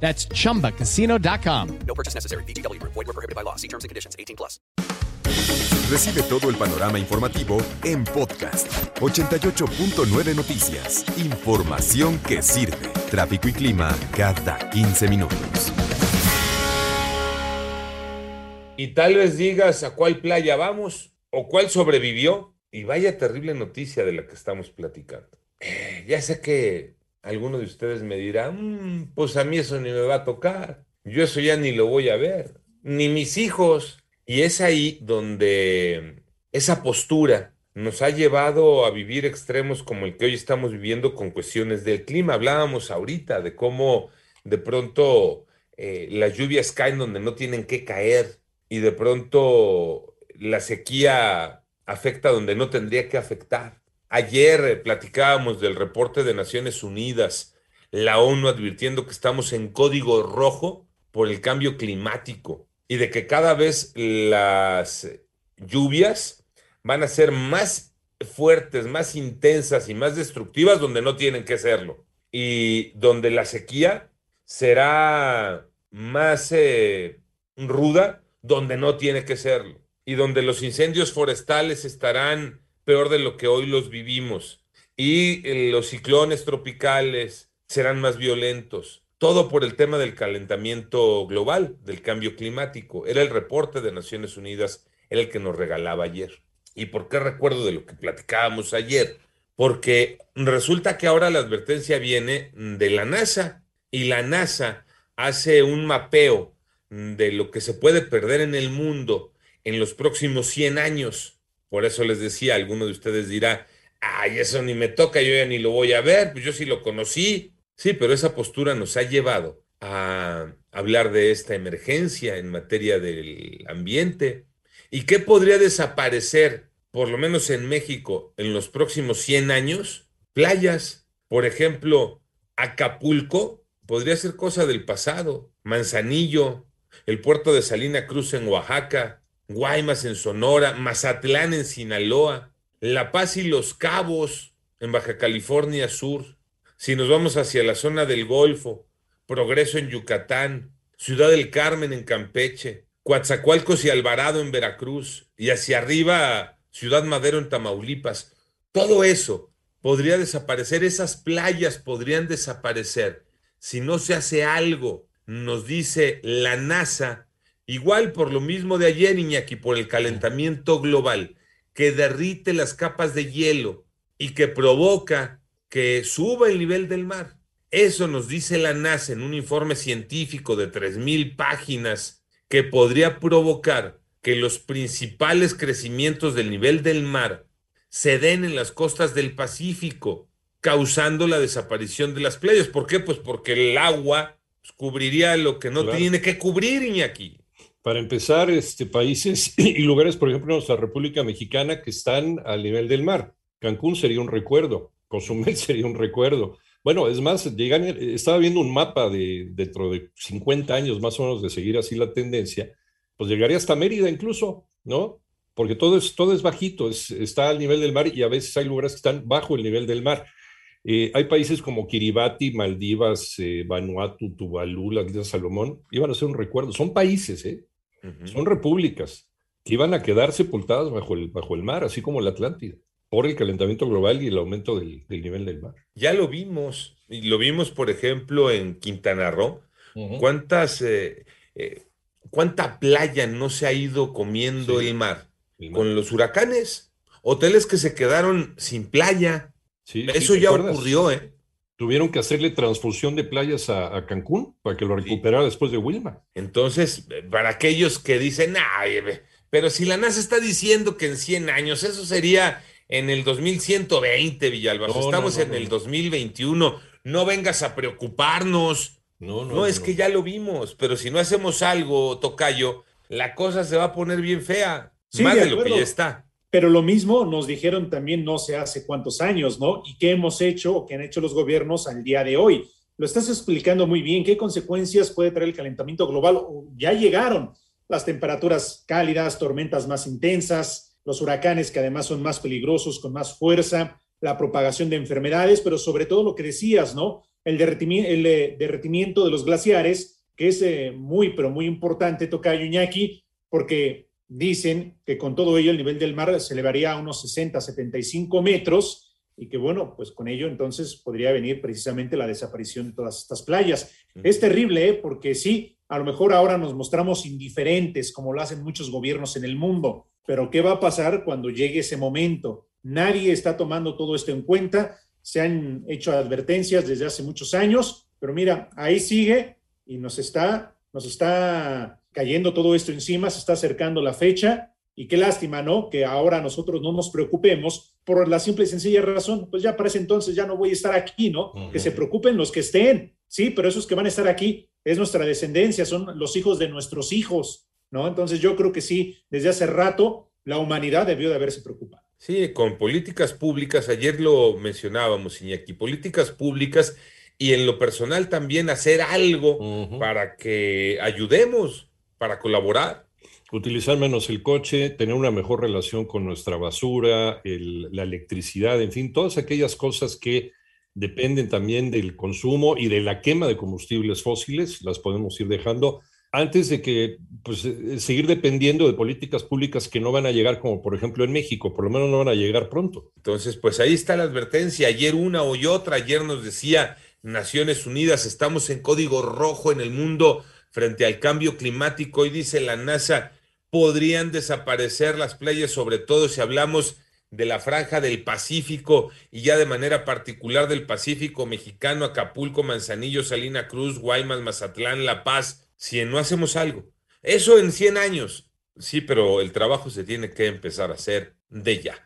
That's chumbacasino.com. No purchase necessary. BGW. Void were prohibited by law. See terms and conditions. 18 plus. Recibe todo el panorama informativo en podcast 88.9 Noticias. Información que sirve. Tráfico y clima cada 15 minutos. Y tal vez digas a cuál playa vamos o cuál sobrevivió. Y vaya terrible noticia de la que estamos platicando. Eh, ya sé que alguno de ustedes me dirá, "Mm, pues a mí eso ni me va a tocar. Yo eso ya ni lo voy a ver. Ni mis hijos. Y es ahí donde esa postura nos ha llevado a vivir extremos como el que hoy estamos viviendo con cuestiones del clima. Hablábamos ahorita de cómo de pronto eh, las lluvias caen donde no tienen que caer y de pronto la sequía afecta donde no tendría que afectar. Ayer eh, platicábamos del reporte de Naciones Unidas, la ONU advirtiendo que estamos en código rojo por el cambio climático y de que cada vez las lluvias van a ser más fuertes, más intensas y más destructivas donde no tienen que serlo. Y donde la sequía será más eh, ruda donde no tiene que serlo. Y donde los incendios forestales estarán peor de lo que hoy los vivimos. Y eh, los ciclones tropicales serán más violentos. Todo por el tema del calentamiento global, del cambio climático. Era el reporte de Naciones Unidas, era el que nos regalaba ayer. ¿Y por qué recuerdo de lo que platicábamos ayer? Porque resulta que ahora la advertencia viene de la NASA y la NASA hace un mapeo de lo que se puede perder en el mundo en los próximos 100 años. Por eso les decía, alguno de ustedes dirá, ay, eso ni me toca, yo ya ni lo voy a ver, pues yo sí lo conocí. Sí, pero esa postura nos ha llevado a hablar de esta emergencia en materia del ambiente. ¿Y qué podría desaparecer, por lo menos en México, en los próximos 100 años? Playas, por ejemplo, Acapulco, podría ser cosa del pasado. Manzanillo, el puerto de Salina Cruz en Oaxaca, Guaymas en Sonora, Mazatlán en Sinaloa, La Paz y Los Cabos en Baja California Sur. Si nos vamos hacia la zona del Golfo, Progreso en Yucatán, Ciudad del Carmen en Campeche, Coatzacoalcos y Alvarado en Veracruz, y hacia arriba Ciudad Madero en Tamaulipas. Todo eso podría desaparecer, esas playas podrían desaparecer si no se hace algo, nos dice la NASA, igual por lo mismo de ayer, Iñaki, por el calentamiento global, que derrite las capas de hielo y que provoca que suba el nivel del mar. Eso nos dice la NASA en un informe científico de 3.000 páginas que podría provocar que los principales crecimientos del nivel del mar se den en las costas del Pacífico, causando la desaparición de las playas. ¿Por qué? Pues porque el agua pues, cubriría lo que no Claro. tiene que cubrir, Iñaki. Para empezar, este, países y lugares, por ejemplo, nuestra República Mexicana que están al nivel del mar. Cancún sería un recuerdo, Cozumel sería un recuerdo. Bueno, es más, llegan, estaba viendo un mapa de dentro de 50 años más o menos de seguir así la tendencia, pues llegaría hasta Mérida incluso, ¿no? Porque todo es, todo es bajito, es- está al nivel del mar y a veces hay lugares que están bajo el nivel del mar. Eh, hay países como Kiribati, Maldivas, eh, Vanuatu, Tuvalu, las Islas Salomón, iban a ser un recuerdo. Son países, ¿eh? Son repúblicas que iban a quedar sepultadas bajo el, bajo el mar, así como la Atlántida, por el calentamiento global y el aumento del, del nivel del mar. Ya lo vimos, y lo vimos, por ejemplo, en Quintana Roo. ¿Cuántas, eh, eh, cuánta playa no se ha ido comiendo Sí. el mar? El mar. Con los huracanes, hoteles que se quedaron sin playa. Sí, Eso ¿te ya ocurrió, ¿eh? Tuvieron que hacerle transfusión de playas a, a Cancún para que lo recuperara después de Wilma. Entonces, para aquellos que dicen, ay, pero si la NASA está diciendo que en 100 años, eso sería en el 2120, Villalbazo. No, Estamos no, en no, el no. 2021. No vengas a preocuparnos. No, no, No, es que ya lo vimos, pero si no hacemos algo, Tocayo, la cosa se va a poner bien fea, Sí, más de de, lo que ya está. Pero lo mismo nos dijeron también no sé hace cuántos años, ¿no? ¿Y qué hemos hecho o qué han hecho los gobiernos al día de hoy? Lo estás explicando muy bien. ¿Qué consecuencias puede traer el calentamiento global? Ya llegaron las temperaturas cálidas, tormentas más intensas, los huracanes que además son más peligrosos, con más fuerza, la propagación de enfermedades, pero sobre todo lo que decías, ¿no? El derretimiento, el, eh, derretimiento de los glaciares, que es eh, muy, pero muy importante, Tocayo Iñaki, porque dicen que con todo ello el nivel del mar se elevaría a unos 60, 75 metros y que bueno, pues con ello entonces podría venir precisamente la desaparición de todas estas playas. Es terrible, ¿eh? porque sí, a lo mejor ahora nos mostramos indiferentes como lo hacen muchos gobiernos en el mundo, pero ¿qué va a pasar cuando llegue ese momento? Nadie está tomando todo esto en cuenta, se han hecho advertencias desde hace muchos años, pero mira, ahí sigue y nos está, nos está cayendo todo esto encima, se está acercando la fecha y qué lástima, ¿no? Que ahora nosotros no nos preocupemos por la simple y sencilla razón, pues ya para ese entonces ya no voy a estar aquí, ¿no? Que se preocupen los que estén, sí, pero esos que van a estar aquí es nuestra descendencia, son los hijos de nuestros hijos, ¿no? Entonces yo creo que sí, desde hace rato la humanidad debió de haberse preocupado. Sí, con políticas públicas, ayer lo mencionábamos, Iñaki, políticas públicas y en lo personal también hacer algo para que ayudemos, para colaborar. Utilizar menos el coche, tener una mejor relación con nuestra basura, el- la electricidad, en fin, todas aquellas cosas que dependen también del consumo y de la quema de combustibles fósiles, las podemos ir dejando antes de que pues, eh, seguir dependiendo de políticas públicas que no van a llegar, como por ejemplo en México, por lo menos no van a llegar pronto. Entonces, pues ahí está la advertencia. Ayer una y otra, ayer nos decía Naciones Unidas, estamos en código rojo en el mundo frente al cambio climático y dice la NASA, podrían desaparecer las playas, sobre todo si hablamos de la franja del Pacífico y ya de manera particular del Pacífico mexicano, Acapulco, Manzanillo, Salina Cruz, Guaymas, Mazatlán, La Paz, si no hacemos algo. Eso en 100 años. Sí, pero el trabajo se tiene que empezar a hacer de ya.